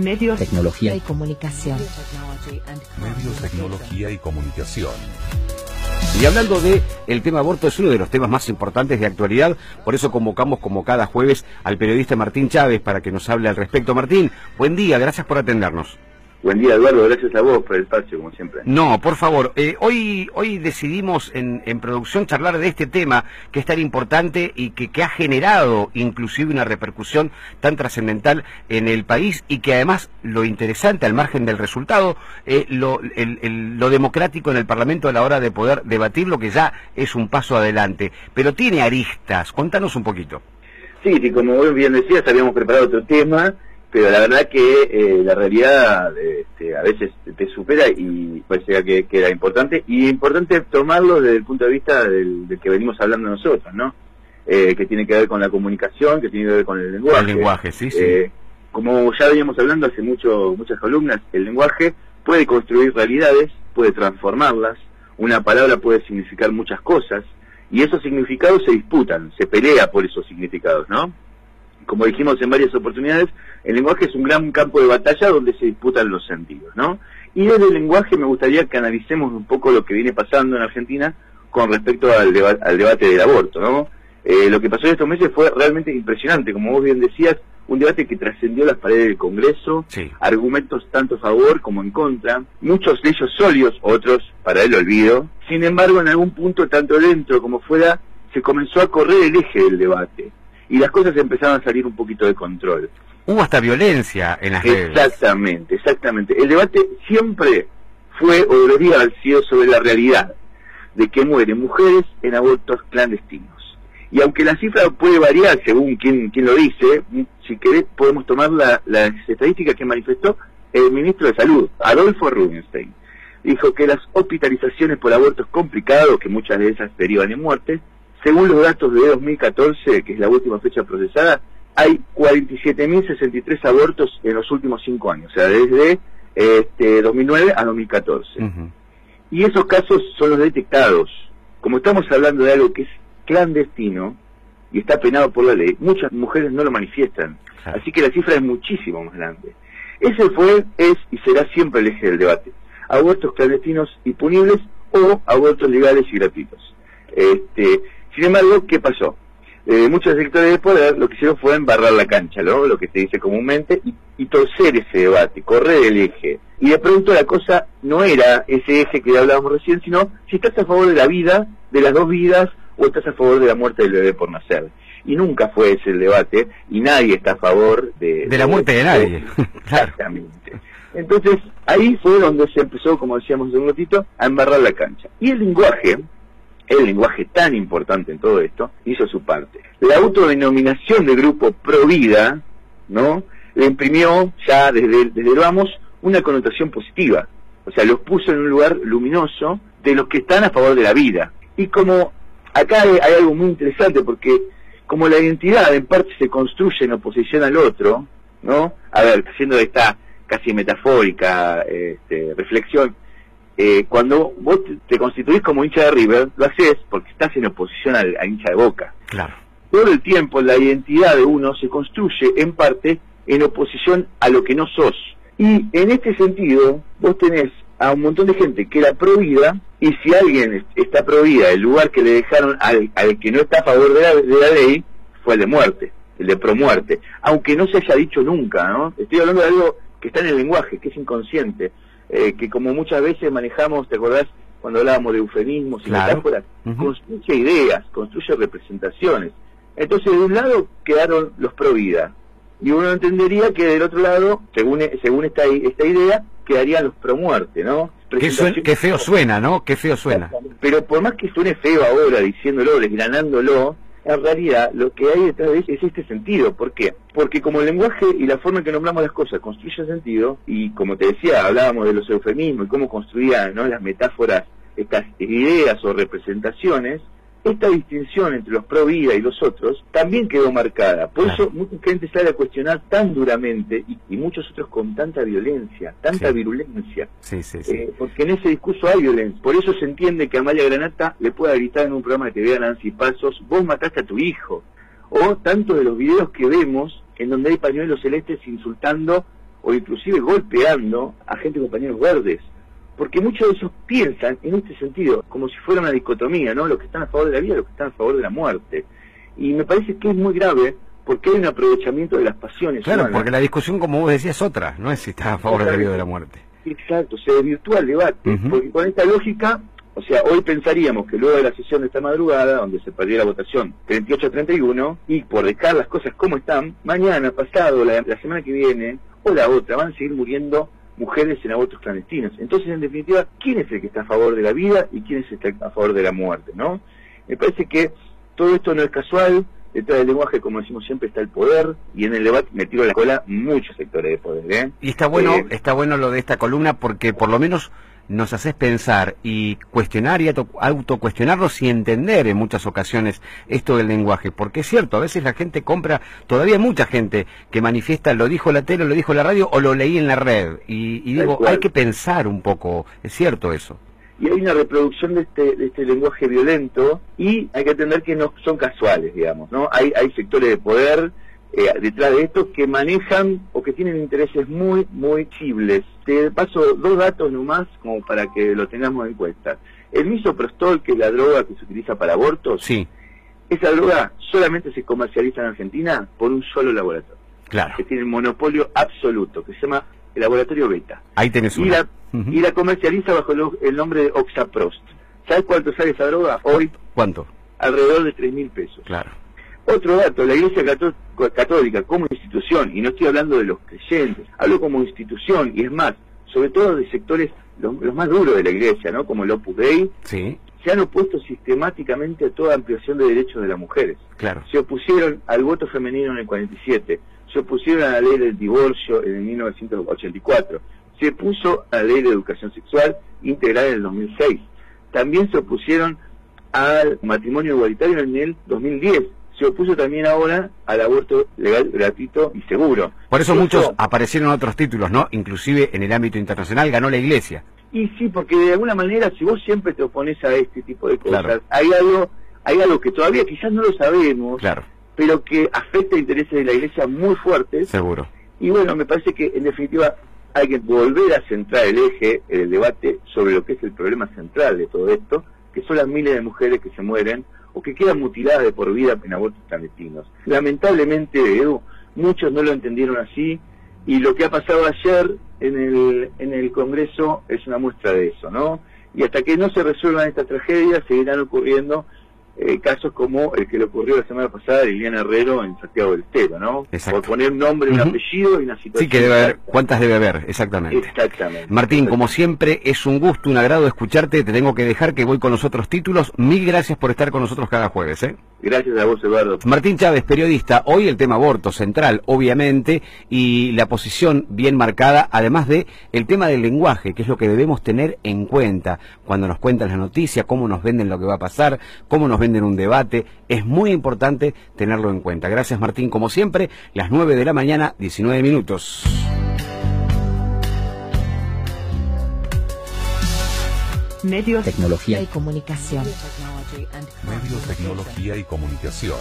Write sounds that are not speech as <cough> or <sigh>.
medios, tecnología y comunicación. Medios, tecnología y comunicación. Y hablando de el tema aborto es uno de los temas más importantes de actualidad, por eso convocamos como cada jueves al periodista Martín Chávez para que nos hable al respecto. Martín, buen día, gracias por atendernos. Buen día, Eduardo. Gracias a vos por el espacio, como siempre. No, por favor. Eh, hoy, hoy decidimos en, en, producción charlar de este tema que es tan importante y que, que ha generado inclusive una repercusión tan trascendental en el país y que además lo interesante, al margen del resultado, eh, lo, el, el, lo democrático en el Parlamento a la hora de poder debatir lo que ya es un paso adelante. Pero tiene aristas. Contanos un poquito. Sí, sí, como bien decías, habíamos preparado otro tema pero la verdad que eh, la realidad este, a veces te supera y parece que, que, era importante y importante tomarlo desde el punto de vista del, del que venimos hablando nosotros, ¿no? Eh, que tiene que ver con la comunicación, que tiene que ver con el lenguaje. El lenguaje, sí, sí. Eh, como ya veníamos hablando hace mucho, muchas columnas, el lenguaje puede construir realidades, puede transformarlas, una palabra puede significar muchas cosas y esos significados se disputan, se pelea por esos significados, ¿no? Como dijimos en varias oportunidades, el lenguaje es un gran campo de batalla donde se disputan los sentidos, ¿no? Y desde el lenguaje me gustaría que analicemos un poco lo que viene pasando en Argentina con respecto al, deba al debate del aborto, ¿no? Eh, lo que pasó en estos meses fue realmente impresionante, como vos bien decías, un debate que trascendió las paredes del Congreso, sí. argumentos tanto a favor como en contra, muchos de ellos sólidos, otros para el olvido. Sin embargo, en algún punto, tanto dentro como fuera, se comenzó a correr el eje del debate y las cosas empezaron a salir un poquito de control. Hubo hasta violencia en las redes. Exactamente, exactamente. El debate siempre fue o debería haber sido sobre la realidad de que mueren mujeres en abortos clandestinos. Y aunque la cifra puede variar según quien, quien lo dice, si querés podemos tomar la, las estadísticas que manifestó el ministro de Salud, Adolfo Rubinstein. Dijo que las hospitalizaciones por abortos complicados, que muchas de esas derivan en muertes, según los datos de 2014, que es la última fecha procesada, hay 47.063 abortos en los últimos cinco años, o sea, desde este, 2009 a 2014. Uh -huh. Y esos casos son los detectados. Como estamos hablando de algo que es clandestino y está penado por la ley, muchas mujeres no lo manifiestan. Así que la cifra es muchísimo más grande. Ese fue, es y será siempre el eje del debate. Abortos clandestinos y punibles o abortos legales y gratuitos. Este, sin embargo, ¿qué pasó? Eh, muchos sectores de poder lo que hicieron fue embarrar la cancha, ¿no? lo que se dice comúnmente, y, y, torcer ese debate, correr el eje. Y de pronto la cosa no era ese eje que hablábamos recién, sino si estás a favor de la vida, de las dos vidas, o estás a favor de la muerte del bebé por nacer. Y nunca fue ese el debate, y nadie está a favor de... De la muerte de, de nadie. <laughs> Exactamente. Entonces, ahí fue donde se empezó, como decíamos hace un ratito, a embarrar la cancha. Y el lenguaje, el lenguaje tan importante en todo esto, hizo su parte. La autodenominación del grupo Provida, ¿no? Le imprimió ya desde, desde vamos una connotación positiva. O sea, los puso en un lugar luminoso de los que están a favor de la vida. Y como acá hay, hay algo muy interesante porque como la identidad en parte se construye en oposición al otro, ¿no? A ver, haciendo esta casi metafórica este, reflexión, eh, cuando vos te, constituís como hincha de River, lo haces porque estás en oposición al, a hincha de Boca. Claro. Todo el tiempo la identidad de uno se construye en parte en oposición a lo que no sos. Y en este sentido, vos tenés a un montón de gente que era prohibida, y si alguien está prohibida, el lugar que le dejaron al, al que no está a favor de la, de la ley fue el de muerte, el de promuerte, aunque no se haya dicho nunca, ¿no? Estoy hablando de algo que está en el lenguaje, que es inconsciente eh, que como muchas veces manejamos, ¿te acordás? Cuando hablábamos de eufemismos y claro. metáforas, Uh -huh. construye ideas, construye representaciones. Entonces, de un lado quedaron los pro vida, y uno entendería que del otro lado, según, según esta, esta idea, quedarían los pro muerte, ¿no? Qué, suen, qué feo suena, ¿no? Qué feo suena. Pero por más que suene feo ahora, diciéndolo, desgranándolo, en realidad lo que hay detrás de es este sentido. ¿Por qué? Porque como el lenguaje y la forma en que nombramos las cosas construye sentido, y como te decía, hablábamos de los eufemismos y cómo construían ¿no? las metáforas, estas ideas o representaciones, esta distinción entre los pro vida y los otros también quedó marcada. Por claro. eso mucha gente sale a cuestionar tan duramente y, y muchos otros con tanta violencia, tanta sí. virulencia. Sí, sí, sí. Eh, porque en ese discurso hay violencia. Por eso se entiende que Amalia Granata le pueda gritar en un programa de TV a Nancy Pasos, vos mataste a tu hijo. O tanto de los videos que vemos en donde hay pañuelos celestes insultando o inclusive golpeando a gente de compañeros verdes, porque muchos de esos piensan en este sentido, como si fuera una dicotomía, ¿no? Los que están a favor de la vida y los que están a favor de la muerte. Y me parece que es muy grave porque hay un aprovechamiento de las pasiones. Claro, porque la discusión, como vos decías, es otra, no es si estás a favor de la vida o de la muerte. Exacto, se desvirtúa el debate, porque con esta lógica, o sea, hoy pensaríamos que luego de la sesión de esta madrugada, donde se perdió la votación 38-31, y por dejar las cosas como están, mañana, pasado, la, semana que viene, o la otra, van a seguir muriendo mujeres en abortos clandestinos. Entonces, en definitiva, ¿quién es el que está a favor de la vida y quién es el que está a favor de la muerte? ¿no? Me parece que todo esto no es casual, detrás del lenguaje, como decimos siempre, está el poder y en el debate me tiro la cola muchos sectores de poder. ¿eh? Y está bueno, eh, está bueno lo de esta columna porque por lo menos nos haces pensar y cuestionar y autocuestionarnos y entender en muchas ocasiones esto del lenguaje, porque es cierto, a veces la gente compra, todavía mucha gente que manifiesta, lo dijo la tele, lo dijo la radio o lo leí en la red, y, y digo, hay que pensar un poco, es cierto eso y hay una reproducción de este, de este lenguaje violento y hay que entender que no son casuales, digamos, ¿no? Hay, hay sectores de poder eh, detrás de esto que manejan o que tienen intereses muy, muy chibles. Te paso dos datos nomás como para que lo tengamos en cuenta. El misoprostol, que es la droga que se utiliza para abortos, sí. esa droga solamente se comercializa en Argentina por un solo laboratorio. Claro. Que tiene monopolio absoluto, que se llama el laboratorio Beta. Ahí tenés una. Y la, y la comercializa bajo el, nombre de Oxaprost. ¿Sabes cuánto sale esa droga hoy? ¿Cuánto? Alrededor de tres mil pesos. Claro. Otro dato, la Iglesia Católica como institución, y no estoy hablando de los creyentes, hablo como institución, y es más, sobre todo de sectores los, más duros de la Iglesia, ¿no? Como el Opus Dei, sí. se han opuesto sistemáticamente a toda ampliación de derechos de las mujeres. Claro. Se opusieron al voto femenino en el 47, se opusieron a la ley del divorcio en el 1984, se puso a la ley de educación sexual integral en el 2006. También se opusieron al matrimonio igualitario en el 2010. Se opuso también ahora al aborto legal, gratuito y seguro. Por eso, muchos aparecieron otros títulos, ¿no? Inclusive en el ámbito internacional ganó la Iglesia. Y sí, porque de alguna manera, si vos siempre te opones a este tipo de cosas, hay algo hay algo que todavía quizás no lo sabemos, claro. pero que afecta intereses de la Iglesia muy fuertes. Seguro. Y bueno, me parece que en definitiva hay que volver a centrar el eje, el debate sobre lo que es el problema central de todo esto, que son las miles de mujeres que se mueren o que quedan mutiladas de por vida en abortos clandestinos. Lamentablemente, muchos no lo entendieron así y lo que ha pasado ayer en el, en el Congreso es una muestra de eso, ¿no? Y hasta que no se resuelvan estas tragedias, seguirán ocurriendo eh, casos como el que le ocurrió la semana pasada a Liliana Herrero en Santiago del Estero, ¿no? Exacto. Por poner un nombre, un apellido y una situación. Sí, que debe haber, ¿cuántas debe haber? Exactamente. Exactamente. Martín, como siempre, es un gusto, un agrado escucharte, te tengo que dejar que voy con los otros títulos. Mil gracias por estar con nosotros cada jueves, ¿eh? Gracias a vos, Eduardo. Martín Chávez, periodista. Hoy el tema aborto central, obviamente, y la posición bien marcada, además de el tema del lenguaje, que es lo que debemos tener en cuenta cuando nos cuentan la noticia, cómo nos venden lo que va a pasar, cómo nos venden un debate. Es muy importante tenerlo en cuenta. Gracias, Martín, como siempre, las 9 de la mañana, 19 minutos. Medios, tecnología y comunicación. Medios, tecnología y comunicación.